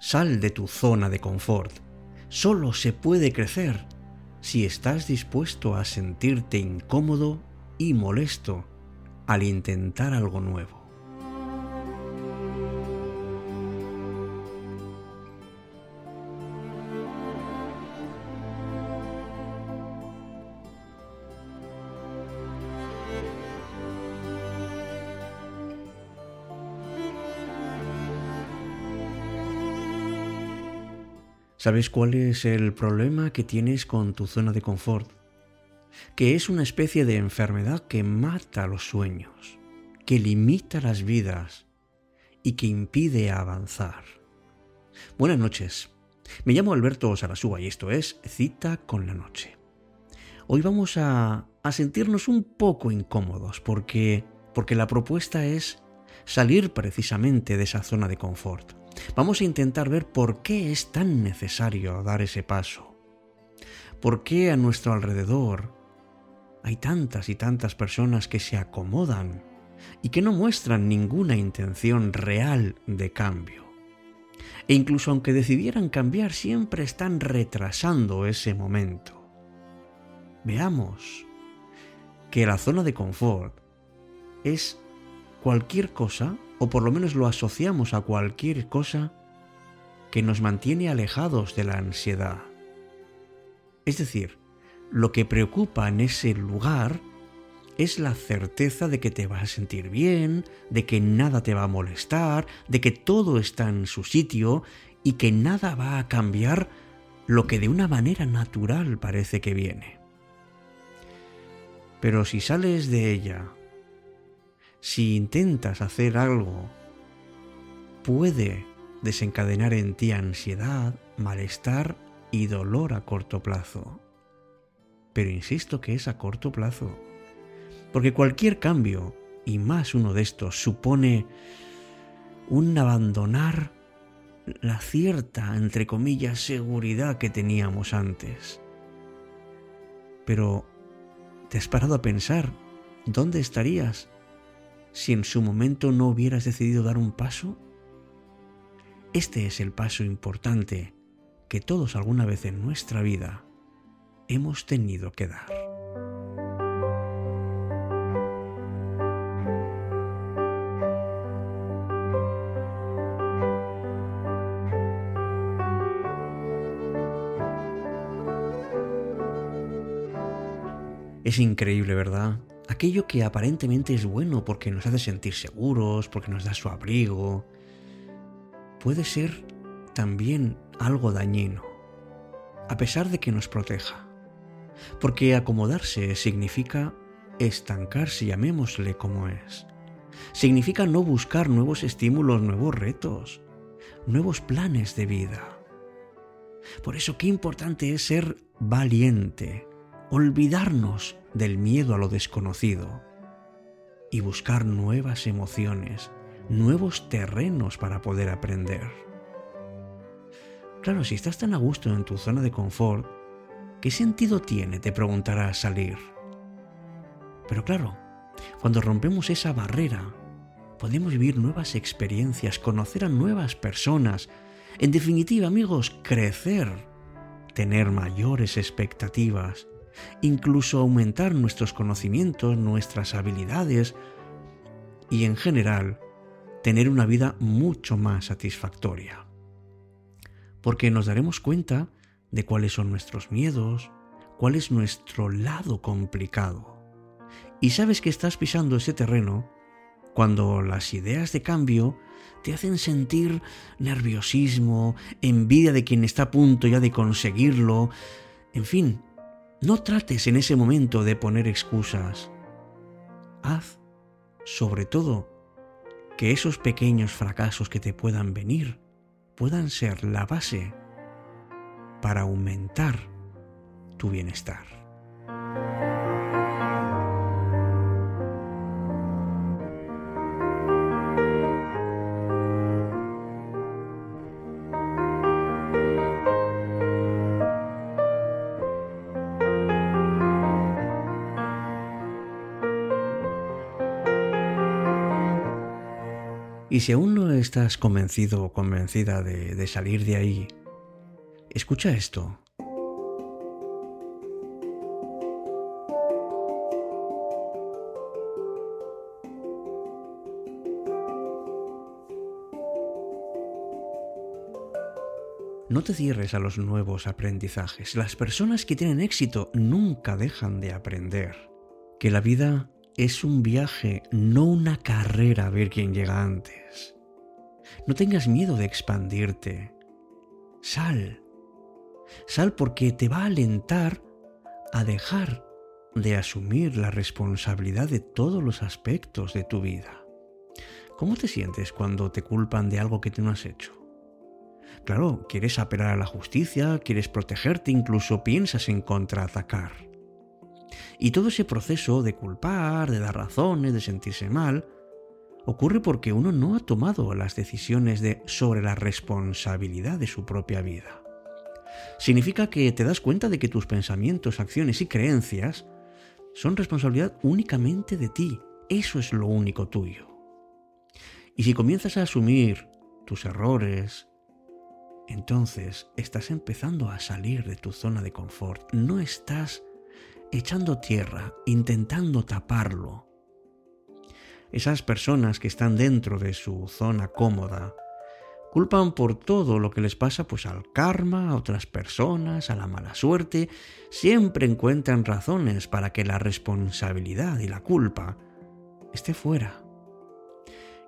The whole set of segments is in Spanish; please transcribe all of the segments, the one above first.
Sal de tu zona de confort. Solo se puede crecer si estás dispuesto a sentirte incómodo y molesto al intentar algo nuevo. ¿Sabes cuál es el problema que tienes con tu zona de confort? Que es una especie de enfermedad que mata los sueños, que limita las vidas y que impide avanzar. Buenas noches. Me llamo Alberto Sarasúa y esto es Cita con la Noche. Hoy vamos a, a sentirnos un poco incómodos porque, porque la propuesta es salir precisamente de esa zona de confort Vamos a intentar ver por qué es tan necesario dar ese paso. ¿Por qué a nuestro alrededor hay tantas y tantas personas que se acomodan y que no muestran ninguna intención real de cambio? E incluso aunque decidieran cambiar, siempre están retrasando ese momento. Veamos que la zona de confort es cualquier cosa o por lo menos lo asociamos a cualquier cosa que nos mantiene alejados de la ansiedad. Es decir, lo que preocupa en ese lugar es la certeza de que te vas a sentir bien, de que nada te va a molestar, de que todo está en su sitio y que nada va a cambiar lo que de una manera natural parece que viene. Pero si sales de ella si intentas hacer algo, puede desencadenar en ti ansiedad, malestar y dolor a corto plazo. Pero insisto que es a corto plazo, porque cualquier cambio, y más uno de estos, supone un abandonar la cierta, entre comillas, seguridad que teníamos antes. Pero, ¿te has parado a pensar dónde estarías si en su momento no hubieras decidido dar un paso? Este es el paso importante que todos alguna vez en nuestra vida hemos tenido que dar. Es increíble, ¿verdad? Aquello que aparentemente es bueno porque nos hace sentir seguros, porque nos da su abrigo, puede ser también algo dañino, a pesar de que nos proteja. Porque acomodarse significa estancarse, llamémosle como es. Significa no buscar nuevos estímulos, nuevos retos, nuevos planes de vida. Por eso qué importante es ser valiente, olvidarnos del miedo a lo desconocido y buscar nuevas emociones, nuevos terrenos para poder aprender. Claro, si estás tan a gusto en tu zona de confort, ¿qué sentido tiene, te preguntarás, salir? Pero claro, cuando rompemos esa barrera, podemos vivir nuevas experiencias, conocer a nuevas personas, en definitiva, amigos, crecer, tener mayores expectativas, incluso aumentar nuestros conocimientos, nuestras habilidades y en general tener una vida mucho más satisfactoria. Porque nos daremos cuenta de cuáles son nuestros miedos, cuál es nuestro lado complicado. Y sabes que estás pisando ese terreno cuando las ideas de cambio te hacen sentir nerviosismo, envidia de quien está a punto ya de conseguirlo, en fin, no trates en ese momento de poner excusas. Haz, sobre todo, que esos pequeños fracasos que te puedan venir puedan ser la base para aumentar tu bienestar. Y si aún no estás convencido o convencida de, salir de ahí, escucha esto. No te cierres a los nuevos aprendizajes. Las personas que tienen éxito nunca dejan de aprender. Que la vida es un viaje, no una carrera a ver quién llega antes. No tengas miedo de expandirte. Sal. Sal porque te va a alentar a dejar de asumir la responsabilidad de todos los aspectos de tu vida. ¿Cómo te sientes cuando te culpan de algo que tú no has hecho? Claro, quieres apelar a la justicia, quieres protegerte, incluso piensas en contraatacar. Y todo ese proceso de culpar, de dar razones, de sentirse mal, ocurre porque uno no ha tomado las decisiones de, sobre la responsabilidad de su propia vida. Significa que te das cuenta de que tus pensamientos, acciones y creencias son responsabilidad únicamente de ti. Eso es lo único tuyo. Y si comienzas a asumir tus errores, entonces estás empezando a salir de tu zona de confort. No estás echando tierra, intentando taparlo. Esas personas que están dentro de su zona cómoda culpan por todo lo que les pasa pues al karma, a otras personas, a la mala suerte, siempre encuentran razones para que la responsabilidad y la culpa esté fuera.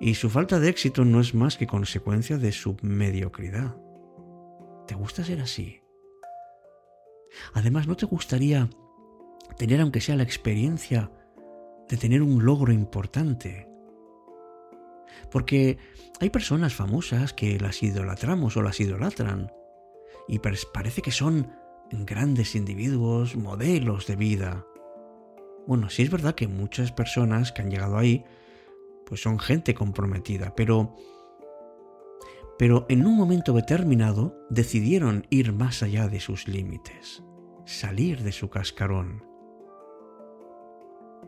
Y su falta de éxito no es más que consecuencia de su mediocridad. ¿Te gusta ser así? Además, ¿no te gustaría tener, aunque sea la experiencia, de tener un logro importante? Porque hay personas famosas que las idolatramos o las idolatran y parece que son grandes individuos, modelos de vida. Bueno, sí es verdad que muchas personas que han llegado ahí, pues son gente comprometida, pero pero en un momento determinado decidieron ir más allá de sus límites, salir de su cascarón.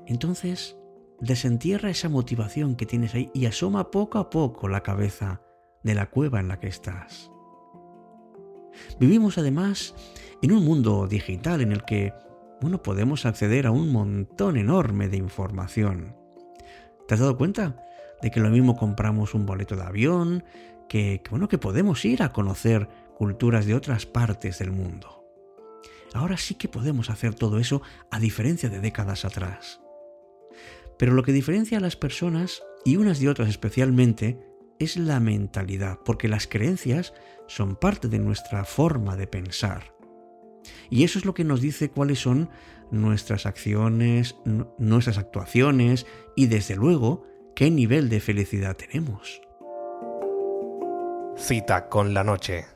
Entonces, desentierra esa motivación que tienes ahí y asoma poco a poco la cabeza de la cueva en la que estás. Vivimos además en un mundo digital en el que, bueno, podemos acceder a un montón enorme de información. ¿Te has dado cuenta de que lo mismo compramos un boleto de avión, que, bueno, que podemos ir a conocer culturas de otras partes del mundo. Ahora sí que podemos hacer todo eso a diferencia de décadas atrás. Pero lo que diferencia a las personas, y unas de otras especialmente, es la mentalidad, porque las creencias son parte de nuestra forma de pensar. Y eso es lo que nos dice cuáles son nuestras acciones, nuestras actuaciones y desde luego qué nivel de felicidad tenemos. Cita con la noche.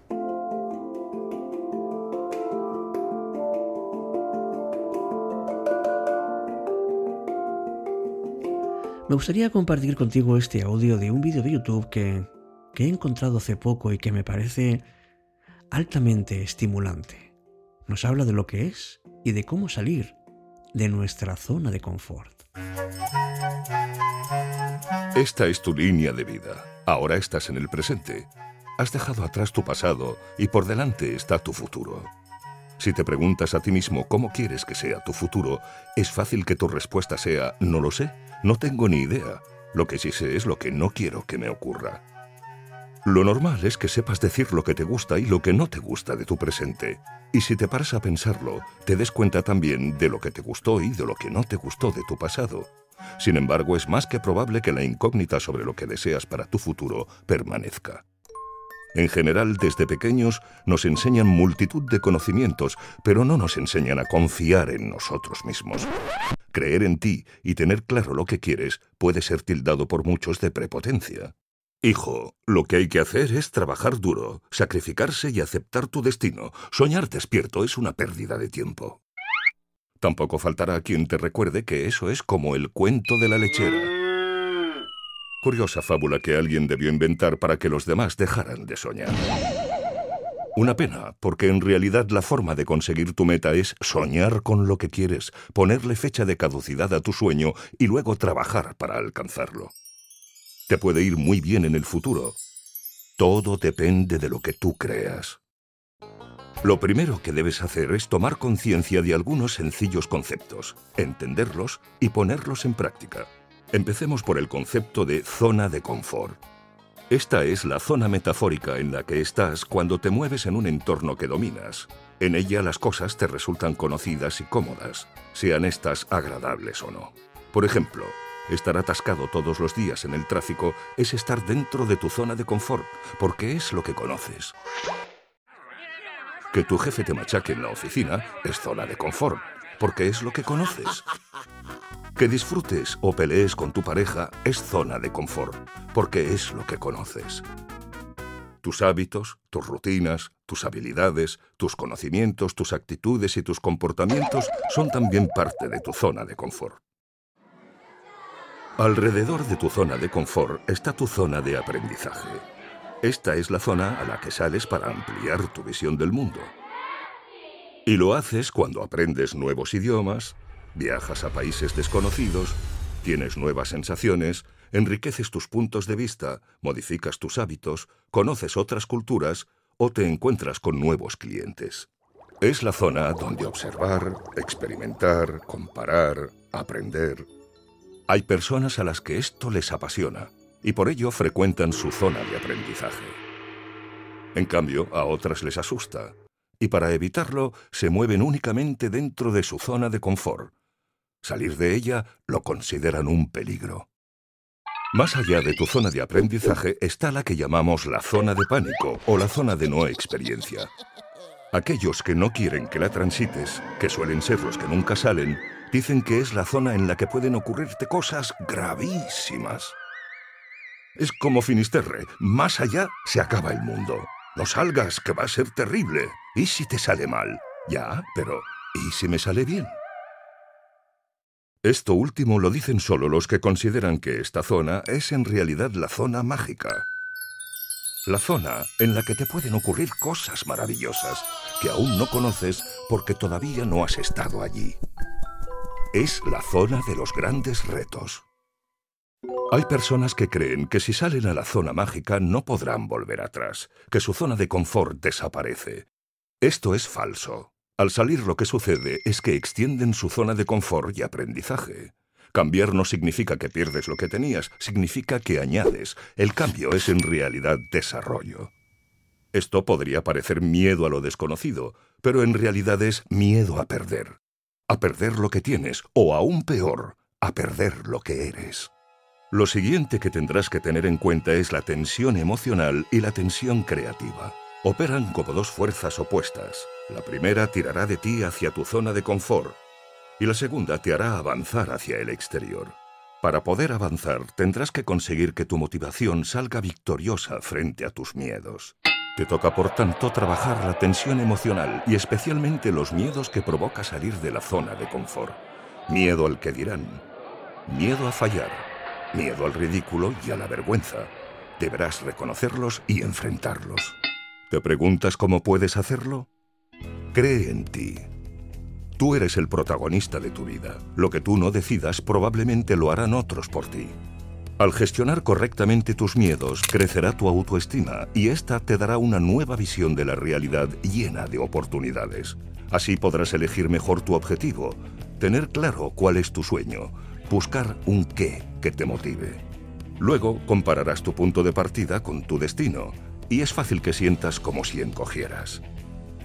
Me gustaría compartir contigo este audio de un vídeo de YouTube que, que he encontrado hace poco y que me parece altamente estimulante. Nos habla de lo que es y de cómo salir de nuestra zona de confort. Esta es tu línea de vida. Ahora estás en el presente. Has dejado atrás tu pasado y por delante está tu futuro. Si te preguntas a ti mismo cómo quieres que sea tu futuro, es fácil que tu respuesta sea no lo sé, no tengo ni idea. Lo que sí sé es lo que no quiero que me ocurra. Lo normal es que sepas decir lo que te gusta y lo que no te gusta de tu presente. Y si te paras a pensarlo, te des cuenta también de lo que te gustó y de lo que no te gustó de tu pasado. Sin embargo, es más que probable que la incógnita sobre lo que deseas para tu futuro permanezca. En general, desde pequeños nos enseñan multitud de conocimientos, pero no nos enseñan a confiar en nosotros mismos. Creer en ti y tener claro lo que quieres puede ser tildado por muchos de prepotencia. Hijo, lo que hay que hacer es trabajar duro, sacrificarse y aceptar tu destino. Soñar despierto es una pérdida de tiempo. Tampoco faltará quien te recuerde que eso es como el cuento de la lechera. Curiosa fábula que alguien debió inventar para que los demás dejaran de soñar. Una pena, porque en realidad la forma de conseguir tu meta es soñar con lo que quieres, ponerle fecha de caducidad a tu sueño y luego trabajar para alcanzarlo. Te puede ir muy bien en el futuro. Todo depende de lo que tú creas. Lo primero que debes hacer es tomar conciencia de algunos sencillos conceptos, entenderlos y ponerlos en práctica. Empecemos por el concepto de zona de confort. Esta es la zona metafórica en la que estás cuando te mueves en un entorno que dominas. En ella las cosas te resultan conocidas y cómodas, sean estas agradables o no. Por ejemplo, estar atascado todos los días en el tráfico es estar dentro de tu zona de confort, porque es lo que conoces. Que tu jefe te machaque en la oficina es zona de confort, porque es lo que conoces. Que disfrutes o pelees con tu pareja es zona de confort, porque es lo que conoces. Tus hábitos, tus rutinas, tus habilidades, tus conocimientos, tus actitudes y tus comportamientos son también parte de tu zona de confort. Alrededor de tu zona de confort está tu zona de aprendizaje. Esta es la zona a la que sales para ampliar tu visión del mundo. Y lo haces cuando aprendes nuevos idiomas, viajas a países desconocidos, tienes nuevas sensaciones, enriqueces tus puntos de vista, modificas tus hábitos, conoces otras culturas o te encuentras con nuevos clientes. Es la zona donde observar, experimentar, comparar, aprender. Hay personas a las que esto les apasiona y por ello frecuentan su zona de aprendizaje. En cambio, a otras les asusta, y para evitarlo se mueven únicamente dentro de su zona de confort. Salir de ella lo consideran un peligro. Más allá de tu zona de aprendizaje está la que llamamos la zona de pánico o la zona de no experiencia. Aquellos que no quieren que la transites, que suelen ser los que nunca salen, dicen que es la zona en la que pueden ocurrirte cosas gravísimas. Es como Finisterre. Más allá se acaba el mundo. No salgas, que va a ser terrible. ¿Y si te sale mal? Ya, pero ¿y si me sale bien? Esto último lo dicen solo los que consideran que esta zona es en realidad la zona mágica. La zona en la que te pueden ocurrir cosas maravillosas que aún no conoces porque todavía no has estado allí. Es la zona de los grandes retos. Hay personas que creen que si salen a la zona mágica no podrán volver atrás, que su zona de confort desaparece. Esto es falso. Al salir lo que sucede es que extienden su zona de confort y aprendizaje. Cambiar no significa que pierdes lo que tenías, significa que añades. El cambio es en realidad desarrollo. Esto podría parecer miedo a lo desconocido, pero en realidad es miedo a perder. A perder lo que tienes, o aún peor, a perder lo que eres. Lo siguiente que tendrás que tener en cuenta es la tensión emocional y la tensión creativa. Operan como dos fuerzas opuestas. La primera tirará de ti hacia tu zona de confort y la segunda te hará avanzar hacia el exterior. Para poder avanzar tendrás que conseguir que tu motivación salga victoriosa frente a tus miedos. Te toca por tanto trabajar la tensión emocional y especialmente los miedos que provoca salir de la zona de confort. Miedo al que dirán. Miedo a fallar miedo al ridículo y a la vergüenza. Deberás reconocerlos y enfrentarlos. ¿Te preguntas cómo puedes hacerlo? Cree en ti. Tú eres el protagonista de tu vida. Lo que tú no decidas probablemente lo harán otros por ti. Al gestionar correctamente tus miedos, crecerá tu autoestima y esta te dará una nueva visión de la realidad llena de oportunidades. Así podrás elegir mejor tu objetivo, tener claro cuál es tu sueño, buscar un qué que te motive. Luego compararás tu punto de partida con tu destino y es fácil que sientas como si encogieras.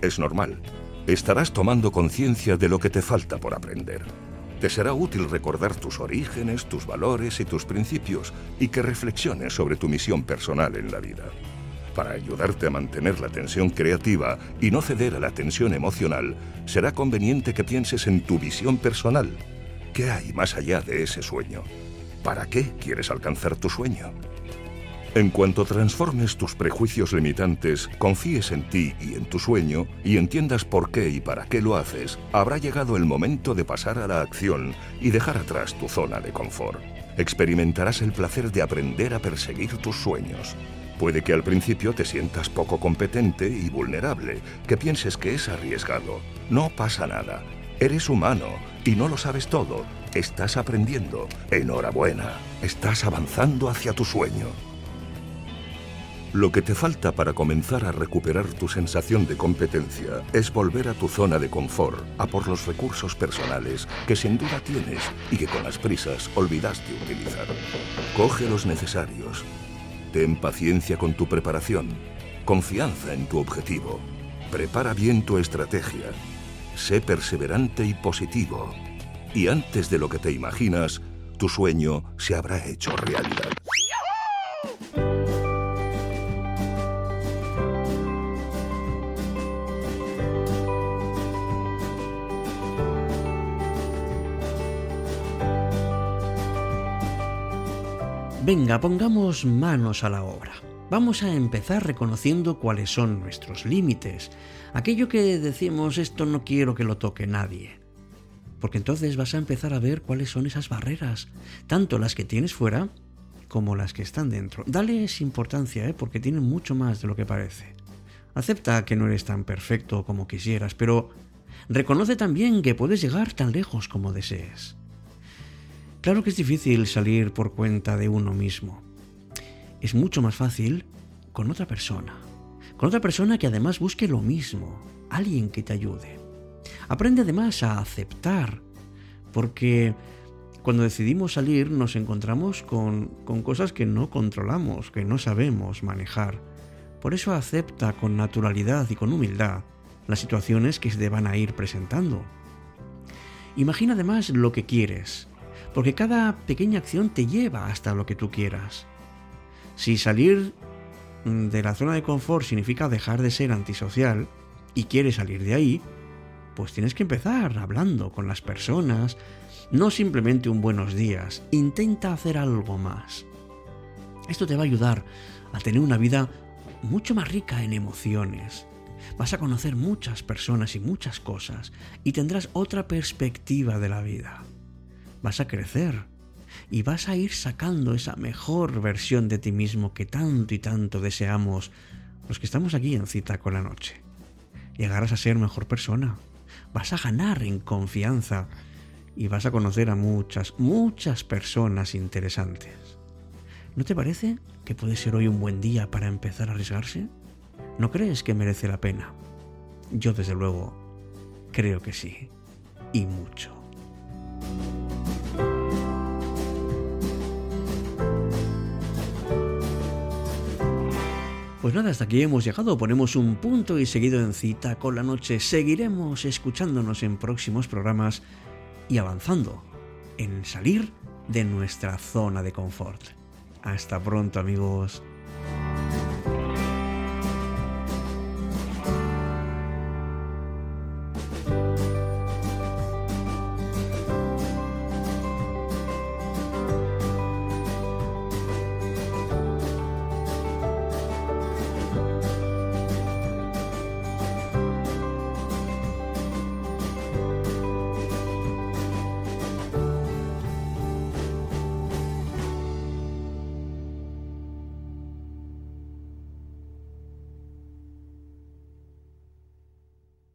Es normal. Estarás tomando conciencia de lo que te falta por aprender. Te será útil recordar tus orígenes, tus valores y tus principios y que reflexiones sobre tu misión personal en la vida. Para ayudarte a mantener la tensión creativa y no ceder a la tensión emocional, será conveniente que pienses en tu visión personal ¿Qué hay más allá de ese sueño? ¿Para qué quieres alcanzar tu sueño? En cuanto transformes tus prejuicios limitantes, confíes en ti y en tu sueño y entiendas por qué y para qué lo haces, habrá llegado el momento de pasar a la acción y dejar atrás tu zona de confort. Experimentarás el placer de aprender a perseguir tus sueños. Puede que al principio te sientas poco competente y vulnerable, que pienses que es arriesgado. No pasa nada Eres humano y no lo sabes todo. Estás aprendiendo. Enhorabuena. Estás avanzando hacia tu sueño. Lo que te falta para comenzar a recuperar tu sensación de competencia es volver a tu zona de confort, a por los recursos personales que sin duda tienes y que con las prisas olvidaste utilizar. Coge los necesarios. Ten paciencia con tu preparación, confianza en tu objetivo. Prepara bien tu estrategia. Sé perseverante y positivo. Y antes de lo que te imaginas, tu sueño se habrá hecho realidad. Venga, pongamos manos a la obra. Vamos a empezar reconociendo cuáles son nuestros límites, aquello que decimos esto no quiero que lo toque nadie. Porque entonces vas a empezar a ver cuáles son esas barreras, tanto las que tienes fuera como las que están dentro. Dales importancia, ¿eh? porque tienen mucho más de lo que parece. Acepta que no eres tan perfecto como quisieras, pero reconoce también que puedes llegar tan lejos como desees. Claro que es difícil salir por cuenta de uno mismo. Es mucho más fácil con otra persona. Con otra persona que además busque lo mismo. Alguien que te ayude. Aprende además a aceptar. Porque cuando decidimos salir nos encontramos con, con cosas que no controlamos, que no sabemos manejar. Por eso acepta con naturalidad y con humildad las situaciones que se te van a ir presentando. Imagina además lo que quieres, porque cada pequeña acción te lleva hasta lo que tú quieras. Si salir mm, de la zona de confort significa dejar de ser antisocial y quieres salir de ahí, pues tienes que empezar hablando con las personas, no simplemente un buenos días, intenta hacer algo más. Esto te va a ayudar a tener una vida mucho más rica en emociones. Vas a conocer muchas personas y muchas cosas y tendrás otra perspectiva de la vida vas a crecer y vas a ir sacando esa mejor versión de ti mismo que tanto y tanto deseamos los que estamos aquí en cita con la noche. Llegarás a ser mejor persona, vas a ganar en confianza y vas a conocer a muchas, muchas personas interesantes. ¿No te parece que puede ser hoy un buen día para empezar a arriesgarse? ¿No crees que merece la pena? Yo desde luego creo que sí, y mucho. Pues nada, hasta aquí hemos llegado, ponemos un punto y seguido en cita con la noche. Seguiremos escuchándonos en próximos programas y avanzando en salir de nuestra zona de confort. Hasta pronto amigos.